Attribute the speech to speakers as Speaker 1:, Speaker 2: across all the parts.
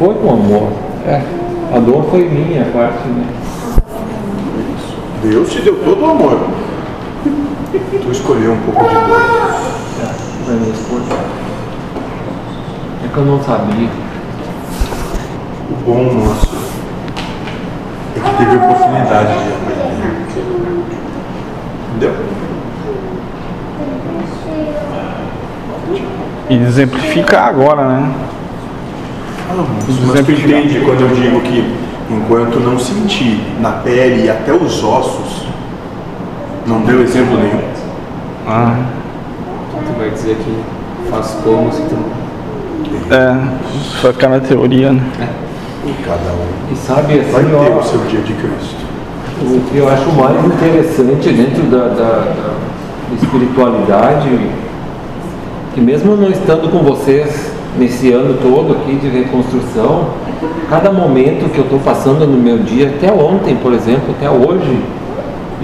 Speaker 1: foi com amor. É, a dor foi minha parte, né?
Speaker 2: Deus te deu todo o amor. Tu escolheu um pouco de dor.
Speaker 1: É, da minha esposa. É que eu não sabia.
Speaker 2: O bom moço é que teve a oportunidade de aprender. Entendeu?
Speaker 3: E exemplificar agora, né?
Speaker 2: Mas tu entende quando eu digo que enquanto não sentir na pele e até os ossos, não deu exemplo nenhum.
Speaker 3: Ah,
Speaker 1: Tu vai dizer que faz como se tu...
Speaker 3: é, vai ficar na teoria, né?
Speaker 2: Cada um
Speaker 1: E sabe
Speaker 2: vai
Speaker 1: assim,
Speaker 2: ter
Speaker 1: ó,
Speaker 2: o seu dia de Cristo.
Speaker 1: o que eu acho mais interessante dentro da, da- da espiritualidade, que mesmo não estando com vocês nesse ano todo aqui de reconstrução, cada momento que eu estou passando no meu dia, até ontem, por exemplo, até hoje,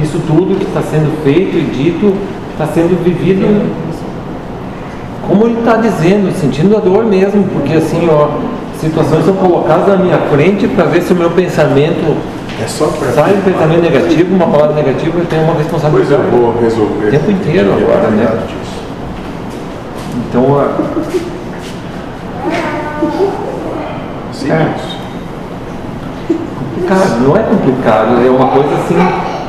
Speaker 1: isso tudo que está sendo feito e dito está sendo vivido como ele está dizendo, sentindo a dor mesmo, porque assim, ó, situações são colocadas na minha frente para ver se o meu pensamento
Speaker 2: É só para
Speaker 1: sai um pensamento negativo, uma palavra negativa, eu tenho uma
Speaker 2: Pois
Speaker 1: responsabilidade.
Speaker 2: eu vou resolver.
Speaker 1: O tempo inteiro agora, né?
Speaker 2: disso.
Speaker 1: Então, a-
Speaker 2: Sim,
Speaker 1: É. complicado, não é complicado, é uma coisa assim,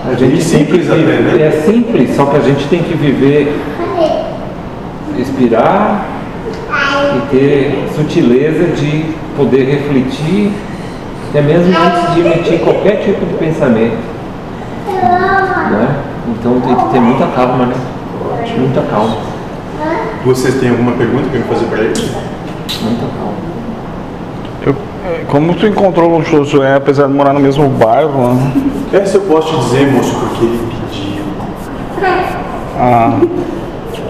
Speaker 1: a gente
Speaker 2: E
Speaker 1: que
Speaker 2: simples
Speaker 1: viver,
Speaker 2: né?
Speaker 1: é simples, só que a gente tem que viver, respirar e ter sutileza de poder refletir, até mesmo antes de emitir qualquer tipo de pensamento. Né? Então tem que ter muita calma, né? Muita calma,
Speaker 2: Vocês têm alguma pergunta para me fazer para eles?
Speaker 1: Muita calma.
Speaker 3: Eu, é, como tu encontrou o Josué, apesar de morar no mesmo bairro, né?
Speaker 2: Essa eu posso te dizer, moço, porque ele pediu.
Speaker 3: Ah,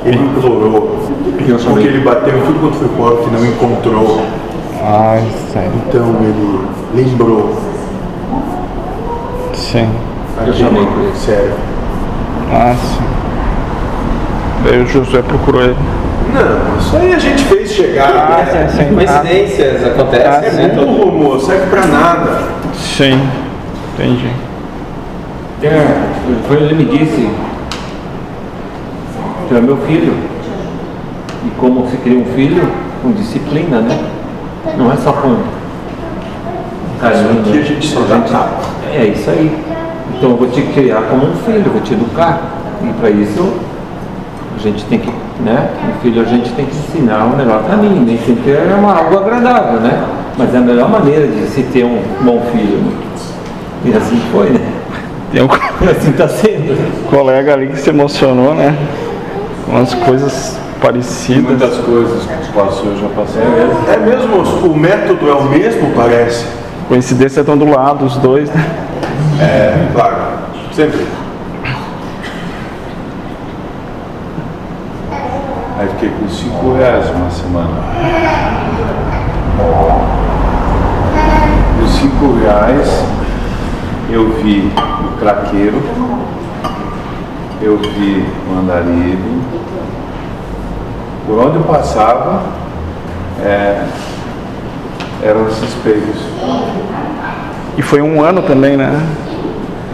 Speaker 2: Ele implorou. Porque ele bateu em tudo quanto foi porta e não encontrou.
Speaker 3: ai, sério.
Speaker 2: Então ele lembrou.
Speaker 3: Sim.
Speaker 1: Eu chamei por ele.
Speaker 2: Sério.
Speaker 3: Ah, sim. Daí o Josué procurou ele.
Speaker 2: Não, isso aí a gente fez chegar.
Speaker 3: Ah,
Speaker 2: né?
Speaker 3: sim, sim.
Speaker 4: Coincidências
Speaker 3: Ah,
Speaker 4: acontecem,
Speaker 3: sim.
Speaker 4: né?
Speaker 2: Burro, moço, serve pra nada.
Speaker 3: Sim, entendi.
Speaker 1: É, foi ele me disse, tu é meu filho. E como se cria um filho, com disciplina, né? Não é só com carinho.
Speaker 2: Aqui a gente só dá tapa.
Speaker 1: É isso aí. Então eu vou te criar como um filho, vou te educar. E para isso a gente tem que, né? O filho a gente tem que ensinar o melhor caminho. Nem sempre é uma, algo agradável, né? Mas é a melhor maneira de se ter um bom filho. E assim foi, né?
Speaker 3: Tem um
Speaker 1: assim está sendo.
Speaker 3: colega ali que se emocionou, né? Umas coisas parecidas.
Speaker 5: Muitas coisas que passou eu já passei.
Speaker 2: É mesmo, moço? O método é o mesmo, parece.
Speaker 3: Coincidência estão do lado, os dois, né?
Speaker 2: É, claro. Sempre.
Speaker 5: Aí fiquei com 5 reais uma semana. Dos 5 reais eu vi o craqueiro, eu vi o andarilho. Por onde eu passava, é, eram os espelhos.
Speaker 3: E foi um ano também, né?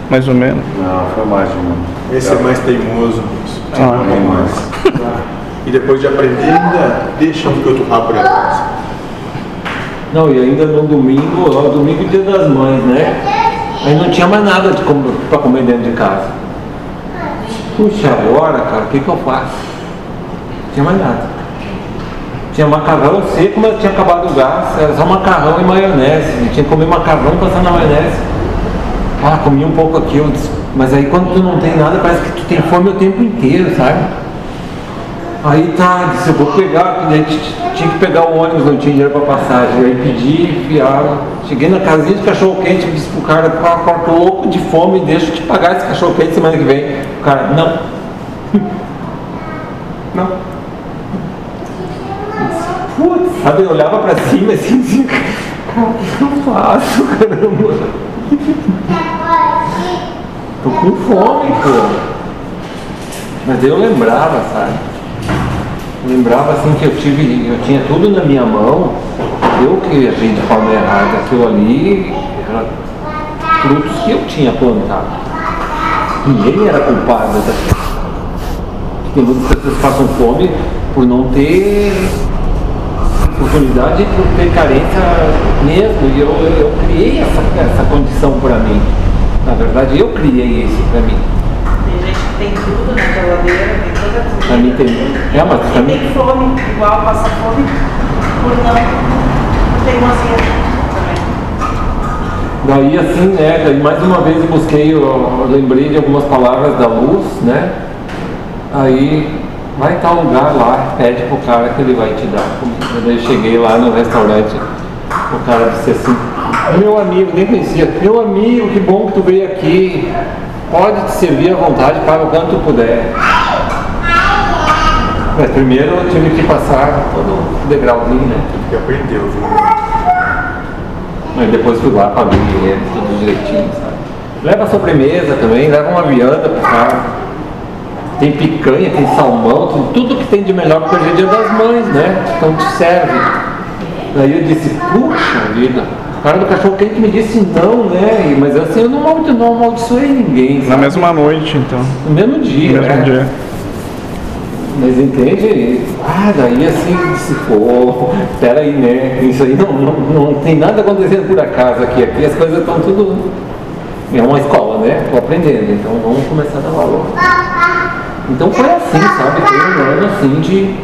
Speaker 3: Mais ou menos.
Speaker 5: Não, foi mais de um ano.
Speaker 2: Esse é mais teimoso.
Speaker 3: Ah,
Speaker 5: Bem mais.
Speaker 2: E depois de aprender, ainda deixa um que rabo pra trás.
Speaker 1: Não, e ainda no domingo, ó, domingo é dia das mães, né? Aí não tinha mais nada pra comer dentro de casa. Puxa, agora, cara, o que que eu faço? Não tinha mais nada. Tinha macarrão seco, mas tinha acabado o gás. Era só macarrão e maionese. Eu tinha que comer macarrão passando na maionese. Ah, comi um pouco aqui, eu mas aí quando tu não tem nada, parece que tu tem fome o tempo inteiro, sabe? Aí tá, disse, eu vou pegar, porque daí t- tinha que pegar o ônibus, não tinha dinheiro pra passagem. Aí pedi, enfiaram. Cheguei na casinha de cachorro quente, disse pro cara, cara, tô louco de fome, deixa eu te pagar esse cachorro quente semana que vem. O cara, não. Não. Putz, sabe, eu olhava pra cima assim, assim, cara, o que eu faço, caramba? Tô com fome, pô. Mas eu lembrava, sabe? Lembrava assim que eu tive, eu tinha tudo na minha mão eu que vi de forma errada. Aquilo ali era frutos que eu tinha plantado. Ninguém era culpado daquilo. Tem muitas pessoas passam fome por não ter oportunidade, por ter carência mesmo. E eu, eu criei essa, essa condição para mim. Na verdade, eu criei isso para mim.
Speaker 4: Tem gente que tem tudo na geladeira,
Speaker 1: Pra mim tem. É, mas pra mim.
Speaker 4: tem fome, igual passa fome, por não, mozinha também.
Speaker 1: Daí assim, né, daí mais uma vez eu busquei, eu, eu lembrei de algumas palavras da luz, né? Aí vai tal lugar lá, pede pro cara que ele vai te dar. Daí eu cheguei lá no restaurante, o cara disse assim, meu amigo, nem conhecia, meu amigo, que bom que tu veio aqui. Pode te servir à vontade, paga o quanto tu puder. Mas primeiro eu tive que passar todo o degrauzinho, né?
Speaker 2: Que aprendeu, viu?
Speaker 1: Mas depois fui lá, paguei ele, tudo direitinho, sabe? Leva sobremesa também, leva uma vianda pro cara. Tem picanha, tem salmão, tem tudo que tem de melhor porque hoje é dia das mães, né? Então te serve. Daí eu disse, puxa vida, o cara do cachorro quente me disse não, né? E- Mas assim, eu não, não amaldiçoei ninguém,
Speaker 3: Na
Speaker 1: sabe?
Speaker 3: mesma noite, então.
Speaker 1: No mesmo dia,
Speaker 3: No mesmo
Speaker 1: né?
Speaker 3: dia.
Speaker 1: Mas entende? Ah, daí assim, se for, peraí, né? Isso aí não, não, não tem nada acontecendo por acaso aqui. Aqui as coisas estão tudo. É uma escola, né? Estou aprendendo, então vamos começar a dar valor. Então foi assim, sabe? Foi um ano assim de.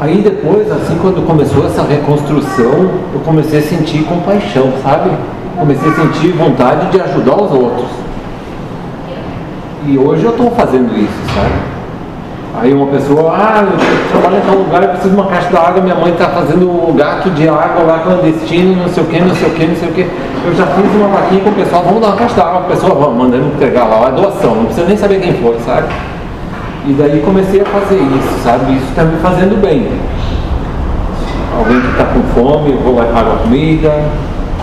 Speaker 1: Aí depois, assim, quando começou essa reconstrução, eu comecei a sentir compaixão, sabe? Comecei a sentir vontade de ajudar os outros. E hoje eu estou fazendo isso, sabe? Aí uma pessoa, ah, eu trabalho em tal lugar, eu preciso de uma caixa d'água, minha mãe está fazendo gato de água lá clandestino, não sei o que, não sei o que, não sei o que. Eu já fiz uma vaquinha com o pessoal, vamos dar uma caixa d'água, a pessoa vamos, mandando entregar lá, é doação, não precisa nem saber quem foi, sabe? E daí comecei a fazer isso, sabe? Isso está me fazendo bem. Alguém que está com fome, eu vou lá e pago a comida,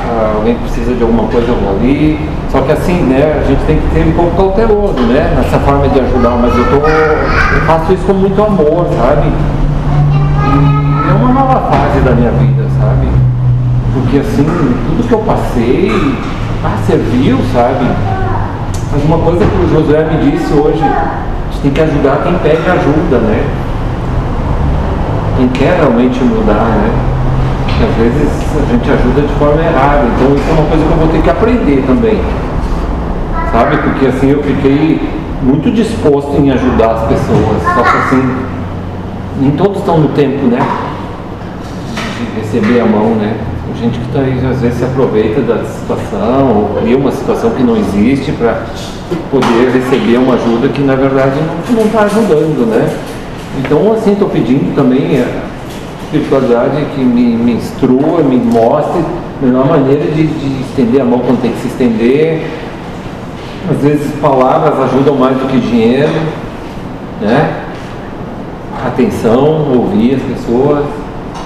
Speaker 1: ah, alguém que precisa de alguma coisa, eu vou ali. Só que assim, né, a gente tem que ser um pouco cauteloso, né, nessa forma de ajudar, mas eu, tô, eu faço isso com muito amor, sabe? E é uma nova fase da minha vida, sabe? Porque assim, tudo que eu passei, ah, serviu, sabe? Mas uma coisa que o Josué me disse hoje, a gente tem que ajudar quem pede ajuda, né? Quem quer realmente mudar, né? Porque às vezes a gente ajuda de forma errada, então isso é uma coisa que eu vou ter que aprender também. Sabe? Porque assim eu fiquei muito disposto em ajudar as pessoas, só que assim, nem todos estão no tempo, né? De receber a mão, né? Tem gente que tá às vezes se aproveita da situação, ou cria uma situação que não existe para poder receber uma ajuda que na verdade não está ajudando, né? Então assim estou pedindo também a espiritualidade que me, me instrua, me mostre a melhor maneira de, de estender a mão quando tem que se estender. Às vezes palavras ajudam mais do que dinheiro, né? Atenção, ouvir as pessoas.